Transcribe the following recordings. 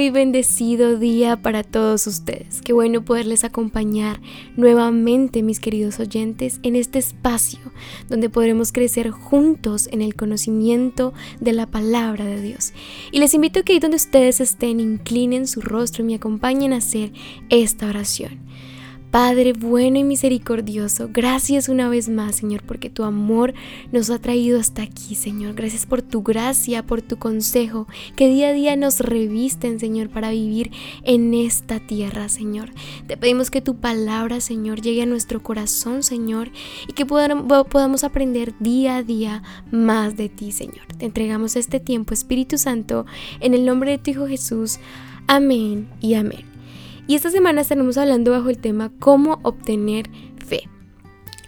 Muy bendecido día para todos ustedes. Qué bueno poderles acompañar nuevamente, mis queridos oyentes, en este espacio donde podremos crecer juntos en el conocimiento de la palabra de Dios. Y les invito a que ahí donde ustedes estén, inclinen su rostro y me acompañen a hacer esta oración. Padre bueno y misericordioso, gracias una vez más, Señor, porque tu amor nos ha traído hasta aquí, Señor. Gracias por tu gracia, por tu consejo, que día a día nos revisten, Señor, para vivir en esta tierra, Señor. Te pedimos que tu palabra, Señor, llegue a nuestro corazón, Señor, y que podamos aprender día a día más de ti, Señor. Te entregamos este tiempo, Espíritu Santo, en el nombre de tu Hijo Jesús. Amén y amén. Y esta semana estaremos hablando bajo el tema cómo obtener.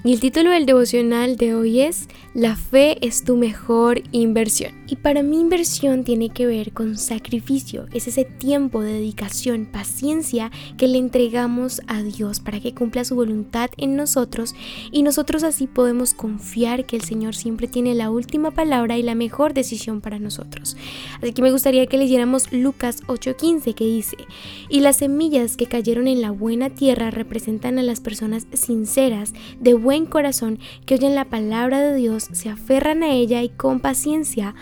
Y el título del devocional de hoy es La fe es tu mejor inversión. Y para mí inversión tiene que ver con sacrificio, es ese tiempo de dedicación, paciencia que le entregamos a Dios para que cumpla su voluntad en nosotros y nosotros así podemos confiar que el Señor siempre tiene la última palabra y la mejor decisión para nosotros. Así que me gustaría que leyéramos Lucas 8:15 que dice, y las semillas que cayeron en la buena tierra representan a las personas sinceras, de buen corazón que oyen la palabra de Dios, se aferran a ella y con paciencia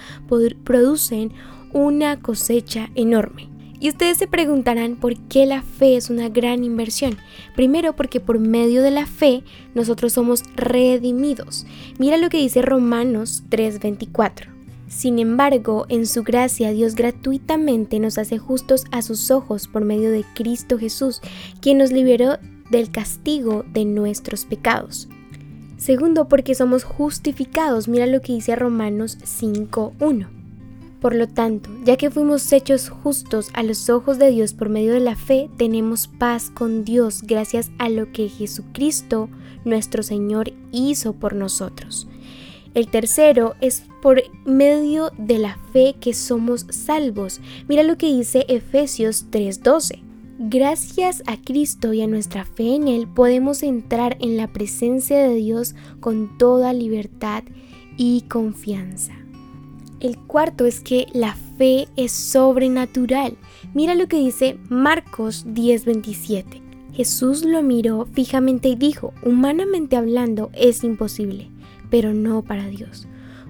producen una cosecha enorme. Y ustedes se preguntarán por qué la fe es una gran inversión. Primero porque por medio de la fe nosotros somos redimidos. Mira lo que dice Romanos 3:24. Sin embargo, en su gracia Dios gratuitamente nos hace justos a sus ojos por medio de Cristo Jesús, quien nos liberó del castigo de nuestros pecados. Segundo, porque somos justificados. Mira lo que dice Romanos 5.1. Por lo tanto, ya que fuimos hechos justos a los ojos de Dios por medio de la fe, tenemos paz con Dios gracias a lo que Jesucristo, nuestro Señor, hizo por nosotros. El tercero es por medio de la fe que somos salvos. Mira lo que dice Efesios 3:12. Gracias a Cristo y a nuestra fe en Él podemos entrar en la presencia de Dios con toda libertad y confianza. El cuarto es que la fe es sobrenatural. Mira lo que dice Marcos 10:27. Jesús lo miró fijamente y dijo, humanamente hablando es imposible, pero no para Dios.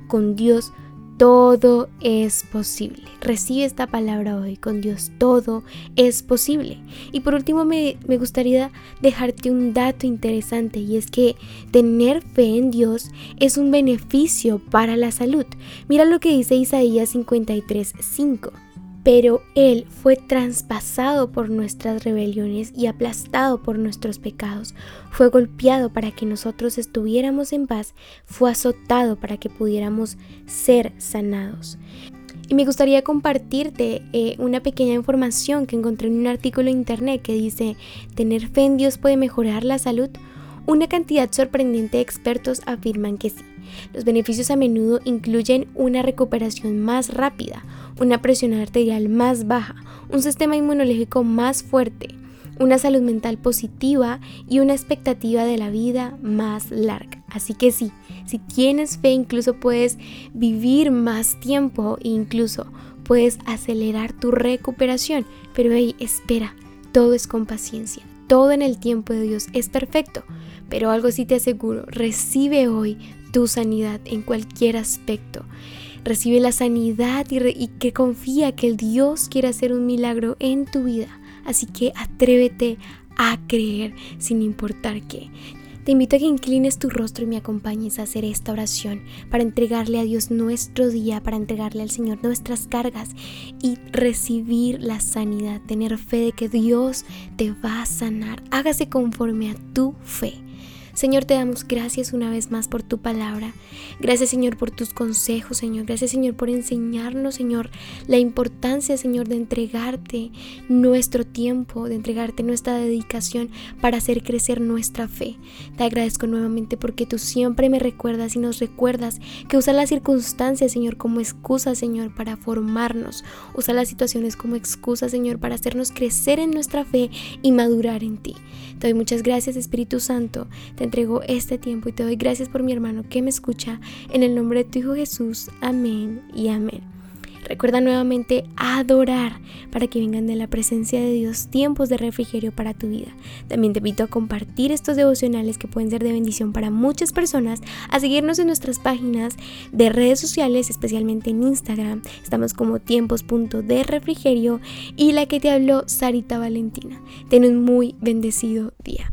Con Dios todo es posible. Recibe esta palabra hoy con Dios. Todo es posible. Y por último me, me, gustaría dejarte un dato interesante y es que tener fe en Dios es un beneficio para la salud. Mira lo que dice Isaías 53.5 pero Él fue traspasado por nuestras rebeliones y aplastado por nuestros pecados. Fue golpeado para que nosotros estuviéramos en paz, fue azotado para que pudiéramos ser sanados. Y me gustaría compartirte eh, una pequeña información que encontré en un artículo en internet que dice, ¿tener fe en Dios puede mejorar la salud? Una cantidad sorprendente de expertos afirman que sí. Los beneficios a menudo incluyen una recuperación más rápida, una presión arterial más baja, un sistema inmunológico más fuerte, una salud mental positiva y una expectativa de la vida más larga. Así que sí, si tienes fe incluso puedes vivir más tiempo e incluso puedes acelerar tu recuperación. Pero hey, espera, todo es con paciencia, todo en el tiempo de Dios es perfecto. Pero algo sí te aseguro, recibe hoy tu sanidad en cualquier aspecto. Recibe la sanidad y, que confía que el Dios quiere hacer un milagro en tu vida. Así que atrévete a creer sin importar qué. Te invito a que inclines tu rostro y me acompañes a hacer esta oración para entregarle a Dios nuestro día, para entregarle al Señor nuestras cargas y recibir la sanidad, tener fe de que Dios te va a sanar. Hágase conforme a tu fe. Señor, te damos gracias una vez más por tu palabra. Gracias, Señor, por tus consejos, Señor. Gracias, Señor, por enseñarnos, Señor, la importancia, Señor, de entregarte nuestro tiempo, de entregarte nuestra dedicación para hacer crecer nuestra fe. Te agradezco nuevamente porque tú siempre me recuerdas y nos recuerdas que usa las circunstancias, Señor, como excusa, Señor, para formarnos. Usa las situaciones como excusa, Señor, para hacernos crecer en nuestra fe y madurar en ti. Te doy muchas gracias, Espíritu Santo. Te entrego este tiempo y te doy gracias por mi hermano que me escucha. En el nombre de tu Hijo Jesús. Amén y amén. Recuerda nuevamente adorar para que vengan de la presencia de Dios tiempos de refrigerio para tu vida. También te invito a compartir estos devocionales que pueden ser de bendición para muchas personas, a seguirnos en nuestras páginas de redes sociales, especialmente en Instagram. Estamos como tiempos.de refrigerio y la que te habló Sarita Valentina. Ten un muy bendecido día